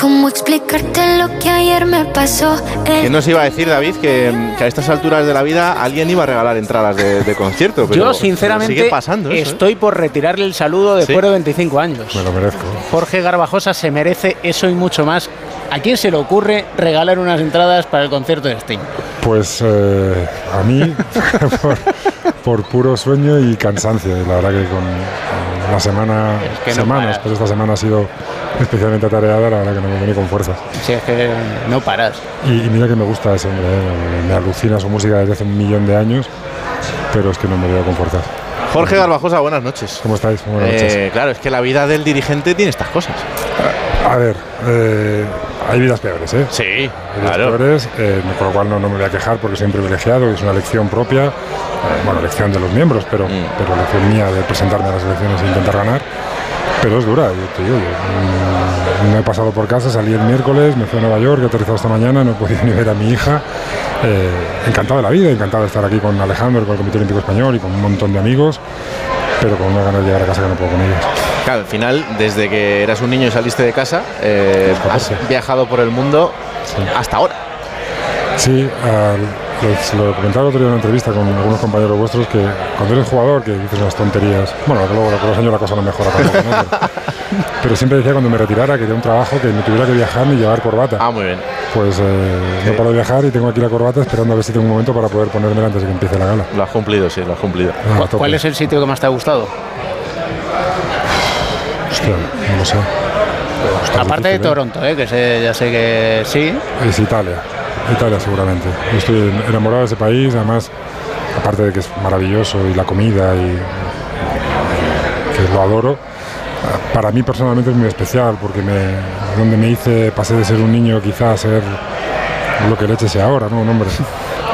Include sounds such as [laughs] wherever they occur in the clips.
¿Cómo explicarte lo que ayer me pasó? Eh, ¿Quién nos iba a decir, David, que, que a estas alturas de la vida alguien iba a regalar entradas de, de concierto? Pero- Yo, pero sinceramente, sigue pasando eso, ¿eh? estoy por retirarle el saludo después Sí. de 25 años. Me lo merezco. Jorge Garbajosa se merece eso y mucho más. ¿A quién se le ocurre regalar unas entradas para el concierto de Sting? Pues eh, a mí, [laughs] por, por puro sueño y cansancio. Y la verdad que con la semana, Es que no semanas, paras. pero esta semana ha sido especialmente atareada, la verdad que no me viene con fuerzas. Si es que no paras. Y, y mira que me gusta ese hombre, ¿eh? me, alucina su música desde hace un millón de años, pero es que no me veo con fuerzas. Jorge Garbajosa, buenas noches. ¿Cómo estáis? Buenas noches. Eh, claro, es que la vida del dirigente tiene estas cosas. A ver, eh, hay vidas peores, ¿eh? Sí, Hay vidas claro. peores, eh, con lo cual no, no me voy a quejar porque soy un privilegiado y es una elección propia, eh, bueno, elección de los miembros, pero, Mm. pero elección mía de presentarme a las elecciones e intentar ganar. Pero es dura, yo te digo, yo, mm, no he pasado por casa, salí el miércoles, me fui a Nueva York, he aterrizado esta mañana, no he podido [laughs] ni ver a mi hija. Eh, encantado de la vida, encantado de estar aquí con Alejandro, con el Comité Olímpico Español y con un montón de amigos, pero con una ganas de llegar a casa que no puedo con ellos. Claro, al final, desde que eras un niño y saliste de casa, eh, has 14. viajado por el mundo hasta ahora. Sí, les- lo comentaba el otro día en una entrevista con algunos compañeros vuestros que cuando eres jugador, que dices unas tonterías, bueno, que luego con los años la cosa no mejora tampoco, ¿no? Pero, [laughs] pero siempre decía cuando me retirara que de un trabajo que no tuviera que viajar ni llevar corbata. Ah, muy bien. Pues eh, no paro de viajar y tengo aquí la corbata esperando a ver si tengo un momento para poder ponérmela antes de que empiece la gala. Lo has cumplido, sí, lo has cumplido. Ah. ¿Cuál es el sitio que más te ha gustado? Hostia, no lo sé. Aparte de difícil, ¿eh? Toronto, ¿eh? que sé, ya sé que sí. Es Italia, Italia seguramente. Yo estoy enamorado de ese país, además, aparte de que es maravilloso y la comida y que lo adoro, para mí personalmente es muy especial porque me, donde me hice, pasé de ser un niño quizá a ser lo que leche sea ahora, ¿no? Un hombre. [laughs]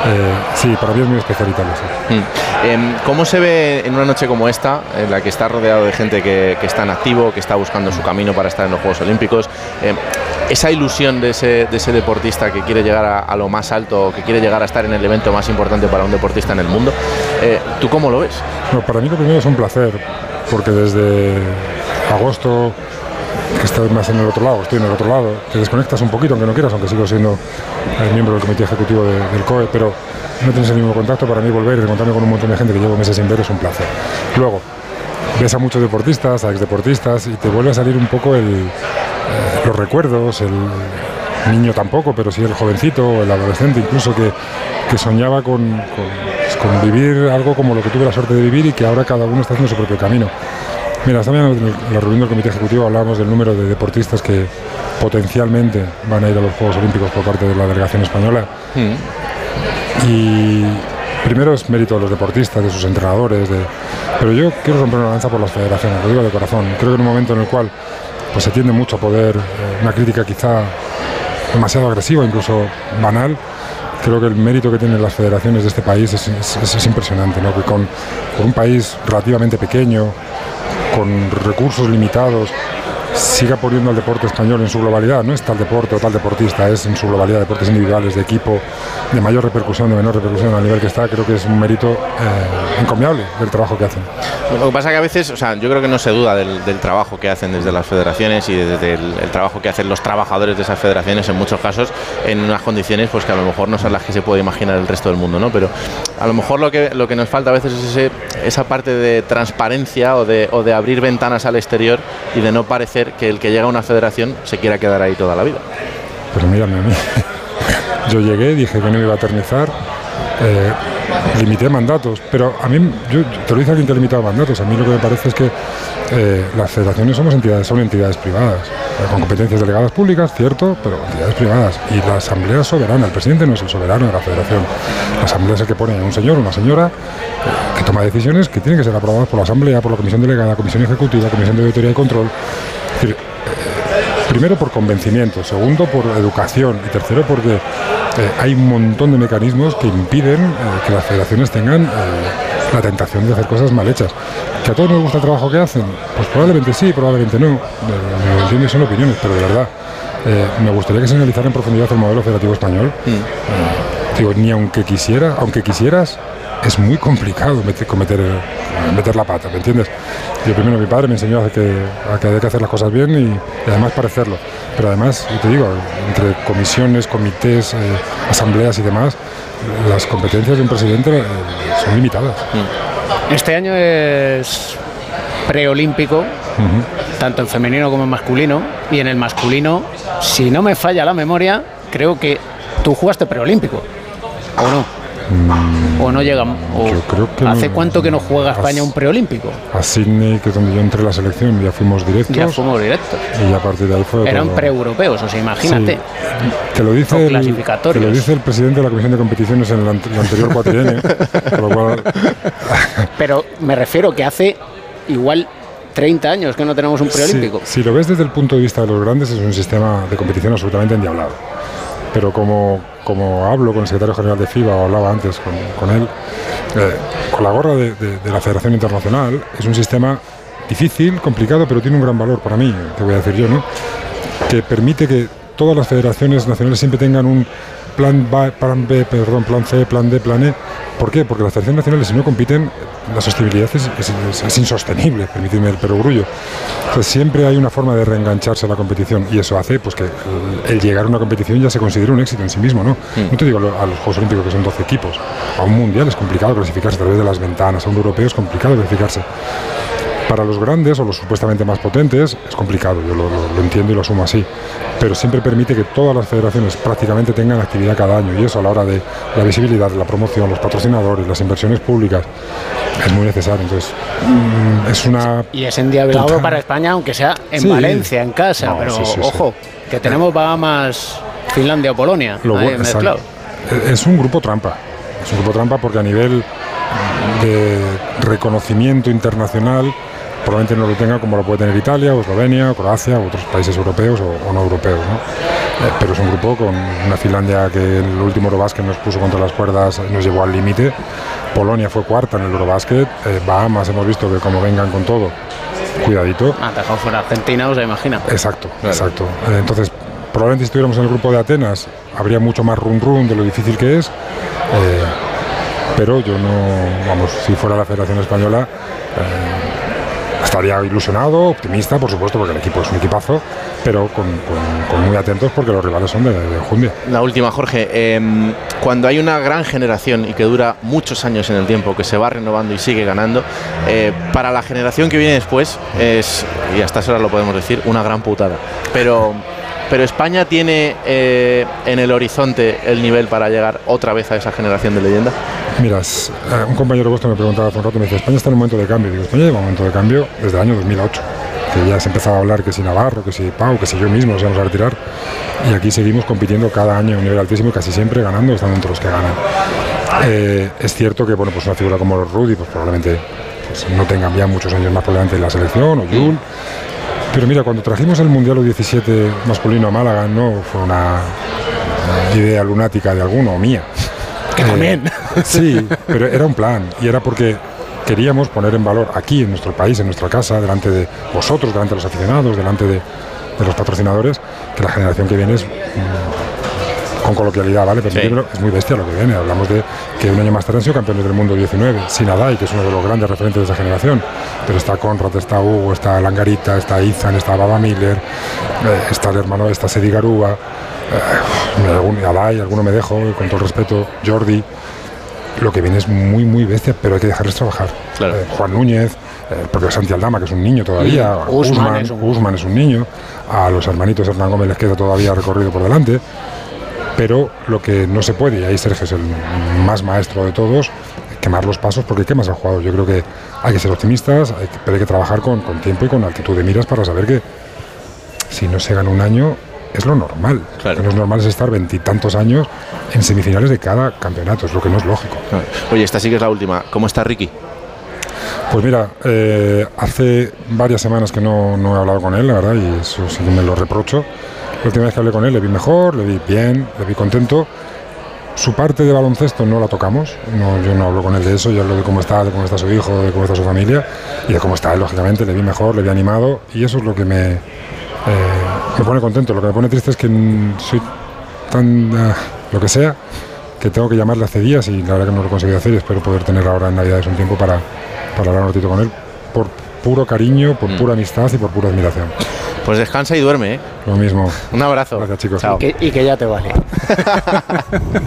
Eh, sí, para mí es muy especial Italia. sí. Mm. Em, ¿Cómo se ve en una noche como esta, en la que está rodeado de gente que, que está en activo, que está buscando su camino para estar en los Juegos Olímpicos? em, esa ilusión de ese, de ese deportista que quiere llegar a, a lo más alto, que quiere llegar a estar en el evento más importante para un deportista en el mundo, eh, ¿tú cómo lo ves? No, para mí lo primero es un placer, porque desde agosto, que estoy más en el otro lado, estoy en el otro lado, te desconectas un poquito, aunque no quieras, aunque sigo siendo el miembro del comité ejecutivo de- del COE, pero no tienes el mismo contacto. Para mí volver y encontrarme con un montón de gente que llevo meses sin ver es un placer. Luego, ves a muchos deportistas, a exdeportistas, y te vuelve a salir un poco eh, los recuerdos, el niño tampoco, pero sí el jovencito el adolescente incluso que, que soñaba con, con- con vivir algo como lo que tuve la suerte de vivir y que ahora cada uno está haciendo su propio camino. Mira, esta mañana en la reunión del comité ejecutivo hablábamos del número de deportistas que potencialmente van a ir a los Juegos Olímpicos por parte de la delegación española. Y primero es mérito de los deportistas, de sus entrenadores, de... pero yo quiero romper una lanza por las federaciones, lo digo de corazón. Creo que en un momento en el cual pues, se tiende mucho a poder, eh, una crítica quizá demasiado agresiva, incluso banal, creo que el mérito que tienen las federaciones de este país es, es- es impresionante, ¿no? que con, con un país relativamente pequeño, con recursos limitados, siga poniendo al deporte español en su globalidad. No es tal deporte o tal deportista, es en su globalidad deportes individuales, de equipo, de mayor repercusión, de menor repercusión al nivel que está. Creo que es un mérito eh, encomiable del trabajo que hacen. Lo que pasa que a veces, o sea, yo creo que no se duda del, trabajo que hacen desde las federaciones y desde el, el trabajo que hacen los trabajadores de esas federaciones en muchos casos en unas condiciones pues que a lo mejor no son las que se puede imaginar el resto del mundo, ¿no? Pero a lo mejor lo que, lo que nos falta a veces es ese- esa parte de transparencia o de, o de abrir ventanas al exterior y de no parecer que el que llega a una federación se quiera quedar ahí toda la vida. Pero mírame a mí. [laughs] Yo llegué, dije que no me iba a eternizar, eh, limité mandatos, pero a mí, yo, te lo dice alguien que ha limitado mandatos, a mí lo que me parece es que eh, las federaciones somos entidades, son entidades privadas, eh, con competencias delegadas públicas, cierto, pero entidades privadas. Y la asamblea soberana, el presidente no es el soberano de la federación. La asamblea es el que pone a un señor o una señora eh, que toma decisiones que tienen que ser aprobadas por la asamblea, por la comisión delegada, comisión ejecutiva, comisión de auditoría y control. Primero por convencimiento, segundo por educación y tercero porque eh, hay un montón de mecanismos que impiden eh, que las federaciones tengan eh, la tentación de hacer cosas mal hechas. ¿Que a todos nos gusta el trabajo que hacen? Pues probablemente sí, probablemente no. Lo entiendo y son opiniones, pero de verdad me gustaría que se analizara en profundidad el modelo federativo español. Eh, digo, ni aunque quisiera, aunque quisieras, es muy complicado meter, cometer, meter la pata, ¿me entiendes? Yo primero mi padre me enseñó a que, a que había que hacer las cosas bien y, y además parecerlo. pero además, yo te digo, entre comisiones, comités, eh, asambleas y demás, las competencias de un presidente eh, son limitadas. Este año es preolímpico, tanto en femenino como en masculino, y en el masculino, si no me falla la memoria, creo que tú jugaste preolímpico, ¿o no? ¿O no llegamos? Yo creo que ¿Hace no. cuánto que no juega España Has- un preolímpico? A Sydney, que es donde yo entré a la selección, ya fuimos directos. Ya fuimos directos. Y a partir de ahí fue. Eran pre-europeos, o sea, imagínate. Sí. Te lo dice el, te lo dice el presidente de la Comisión de Competiciones en el, ante- el anterior cuatrienio, [laughs] cual Pero me refiero que hace igual 30 años que no tenemos un preolímpico. Si, si lo ves desde el punto de vista de los grandes, es un sistema de competición absolutamente endiablado. Pero como, como hablo con el secretario general de FIBA, o hablaba antes con, con él, eh, con la gorra de, de- la Federación Internacional, es un sistema difícil, complicado, pero tiene un gran valor para mí, te voy a decir yo, ¿no? que permite que todas las federaciones nacionales siempre tengan un plan, ba- plan B, perdón, plan C, plan D, plan E. ¿Por qué? Porque las federaciones nacionales, si no compiten, la sostenibilidad es, es- es- es insostenible, permíteme el perogrullo. Entonces siempre hay una forma de reengancharse a la competición y eso hace pues que el, el llegar a una competición ya se considere un éxito en sí mismo, ¿no? No te digo a los Juegos Olímpicos que son 12 equipos, a un mundial es complicado clasificarse a través de las ventanas, a un europeo es complicado clasificarse. Para los grandes o los supuestamente más potentes es complicado, yo lo, lo- lo entiendo y lo asumo así, pero siempre permite que todas las federaciones prácticamente tengan actividad cada año y eso a la hora de la visibilidad, la promoción, los patrocinadores, las inversiones públicas es muy necesario. Entonces, mm, es una Y es endiablado Total. para España, aunque sea en Sí. Valencia, en casa. No, pero sí, sí, ojo, que tenemos Bahamas, Finlandia o Polonia. Lo ahí bu- exacto. mezclado. Eh, Es un grupo trampa. Es un grupo trampa porque a nivel de reconocimiento internacional probablemente no lo tenga como lo puede tener Italia, o Eslovenia, o Croacia, u otros países europeos o, o no europeos. ¿no? Eh, pero es un grupo con una Finlandia que el último Eurobásquet nos puso contra las cuerdas, nos llevó al límite. Polonia fue cuarta en el Eurobásquet. Eh, Bahamas hemos visto que como vengan con todo, cuidadito. Ah, dejado fuera Argentina, o se imagina. Exacto, exacto. Eh, Entonces, probablemente si estuviéramos en el grupo de Atenas, habría mucho más run run de lo difícil que es. eh, pero yo no, vamos, si fuera la Federación Española, eh, estaría ilusionado, optimista, por supuesto, porque el equipo es un equipazo, pero con, muy atentos porque los rivales son de, de Jundia. La última, Jorge. Em, cuando hay una gran generación y que dura muchos años en el tiempo, que se va renovando y sigue ganando, eh, para la generación que viene después es, y hasta esa hora lo podemos decir, una gran putada. Pero, pero España tiene eh, en el horizonte el nivel para llegar otra vez a esa generación de leyenda. Mira, es- eh, un compañero vuestro me preguntaba hace un rato, me dice, España está en un momento de cambio. Digo, España lleva un momento de cambio desde el año 2008, que ya se empezaba a hablar que si Navarro, que si Pau, que si yo mismo nos íbamos a retirar. Y aquí seguimos compitiendo cada año a un nivel altísimo casi siempre ganando, estando entre los que ganan. Eh, es cierto que, bueno, pues una figura como Rudy, pues probablemente pues, no tenga ya muchos años más por delante en la selección, o Jul. Pero mira, cuando trajimos el Mundial U17 masculino a Málaga, no fue una idea lunática de alguno mía. Que también. Sí, [laughs] pero era un plan y era porque queríamos poner en valor aquí, en nuestro país, en nuestra casa, delante de vosotros, delante de los aficionados, delante de, de los patrocinadores, que la generación que viene es, mm, con coloquialidad, ¿vale? Permítemelo, es muy bestia lo que viene. Hablamos de que un año más tarde han sido campeones del mundo 19, sin Adai, que es uno de los grandes referentes de esa generación. Pero está Conrad, está Hugo, está Langarita, está Izan, está Baba Miller, eh, está el hermano, está Sedi Garúa, eh, algún- Adai, alguno me dejo, con todo el respeto, Jordi lo que viene es muy, muy bestia, pero hay que dejarles trabajar. Claro. Eh, Juan Núñez, eh, el propio Santi Aldama, que es un niño todavía, Mm, Usman Usman, es un- Usman es un niño, a los hermanitos Hernán Gómez les queda todavía recorrido por delante, pero lo que no se puede, y ahí Sergio es el más maestro de todos, quemar los pasos porque quemas al jugador. Yo creo que hay que ser optimistas, hay que, pero hay que trabajar con, con tiempo y con altitud de miras para saber que si no se gana un año es lo normal. Claro. Lo que no es normal es estar veintitantos años en semifinales de cada campeonato, es lo que no es lógico. Oye, esta sí que es la última. ¿Cómo está Ricky? Pues mira, eh, hace varias semanas que no, no he hablado con él, la verdad, y eso sí me lo reprocho. La última vez que hablé con él le vi mejor, le vi bien, le vi contento. Su parte de baloncesto no la tocamos, no, yo no hablo con él de eso, yo hablo de cómo está, de cómo está su hijo, de cómo está su familia y de cómo está él, lógicamente, le vi mejor, le vi animado y eso es lo que me, eh, me pone contento. Lo que me pone triste es que soy tan, ah, lo que sea, que tengo que llamarle hace días y la verdad que no lo he conseguido hacer y espero poder tener ahora en Navidades un tiempo para, para hablar un ratito con él por puro cariño, por pura amistad y por pura admiración. Pues descansa y duerme, ¿eh? Lo mismo. Un abrazo. Gracias, chicos. Chao. Que- y que ya te vale. [laughs]